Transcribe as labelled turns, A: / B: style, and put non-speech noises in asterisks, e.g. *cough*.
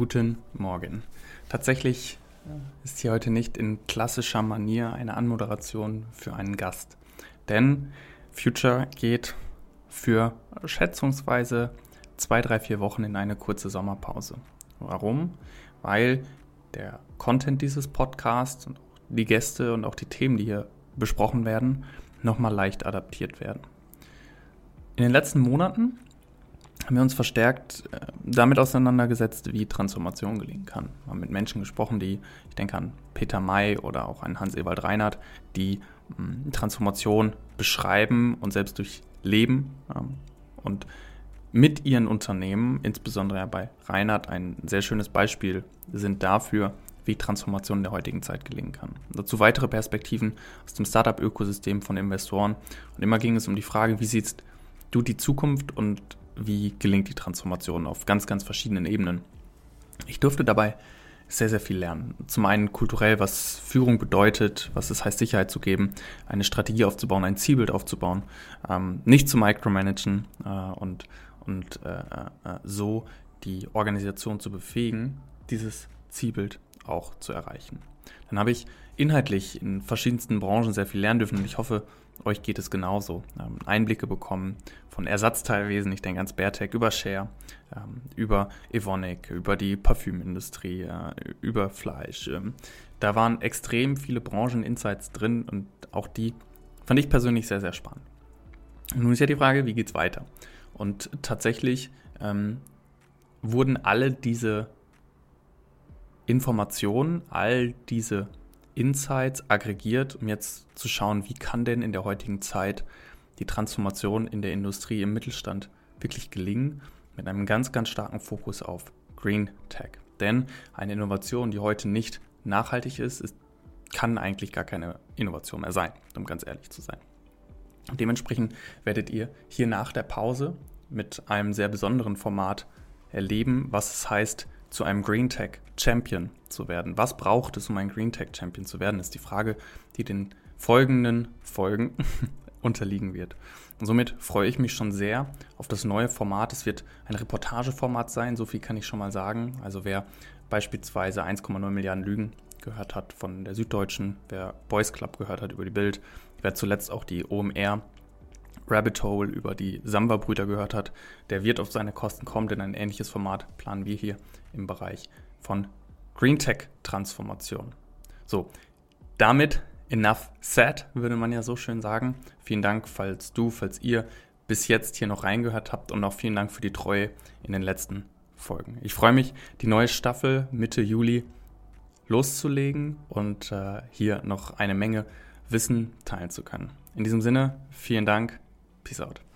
A: Guten Morgen. Tatsächlich ist hier heute nicht in klassischer Manier eine Anmoderation für einen Gast. Denn Future geht für schätzungsweise zwei, drei, vier Wochen in eine kurze Sommerpause. Warum? Weil der Content dieses Podcasts und die Gäste und auch die Themen, die hier besprochen werden, nochmal leicht adaptiert werden. In den letzten Monaten haben wir uns verstärkt äh, damit auseinandergesetzt, wie Transformation gelingen kann. Wir haben mit Menschen gesprochen, die, ich denke an Peter May oder auch an Hans-Ewald Reinhardt, die Transformation beschreiben und selbst durchleben und mit ihren Unternehmen, insbesondere bei Reinhardt, ein sehr schönes Beispiel sind dafür, wie Transformation in der heutigen Zeit gelingen kann. dazu weitere Perspektiven aus dem Startup-Ökosystem von Investoren. Und immer ging es um die Frage, wie siehst du die Zukunft und wie gelingt die Transformation auf ganz, ganz verschiedenen Ebenen. Ich durfte dabei sehr, sehr viel lernen. Zum einen kulturell, was Führung bedeutet, was es heißt, Sicherheit zu geben, eine Strategie aufzubauen, ein Zielbild aufzubauen, ähm, nicht zu micromanagen äh, und, und äh, äh, so die Organisation zu befähigen, dieses Zielbild auch zu erreichen. Dann habe ich inhaltlich in verschiedensten Branchen sehr viel lernen dürfen und ich hoffe, euch geht es genauso. Ähm, Einblicke bekommen von Ersatzteilwesen, ich denke ans Beartech, über Share, ähm, über Evonik, über die Parfümindustrie, äh, über Fleisch. Ähm, da waren extrem viele Branchen-Insights drin und auch die fand ich persönlich sehr, sehr spannend. Nun ist ja die Frage, wie geht es weiter? Und tatsächlich wurden alle diese Informationen, all diese Insights aggregiert, um jetzt zu schauen, wie kann denn in der heutigen Zeit die Transformation in der Industrie im Mittelstand wirklich gelingen, mit einem ganz, ganz starken Fokus auf Green Tech. Denn eine Innovation, die heute nicht nachhaltig ist, ist kann eigentlich gar keine Innovation mehr sein, um ganz ehrlich zu sein. Dementsprechend werdet ihr hier nach der Pause mit einem sehr besonderen Format erleben, was es heißt, zu einem Green Tech Champion zu werden. Was braucht es, um ein Green Tech Champion zu werden, ist die Frage, die den folgenden Folgen *laughs* unterliegen wird. Und somit freue ich mich schon sehr auf das neue Format. Es wird ein Reportageformat sein, so viel kann ich schon mal sagen. Also wer beispielsweise 1,9 Milliarden Lügen gehört hat von der Süddeutschen, wer Boys Club gehört hat über die Bild, wer zuletzt auch die OMR Rabbit Hole über die Samba-Brüder gehört hat, der wird auf seine Kosten kommen, denn ein ähnliches Format planen wir hier im Bereich von Green Tech Transformation. So, damit enough said, würde man ja so schön sagen. Vielen Dank, falls du, falls ihr bis jetzt hier noch reingehört habt und auch vielen Dank für die Treue in den letzten Folgen. Ich freue mich, die neue Staffel Mitte Juli loszulegen und äh, hier noch eine Menge Wissen teilen zu können. In diesem Sinne, vielen Dank. Peace out.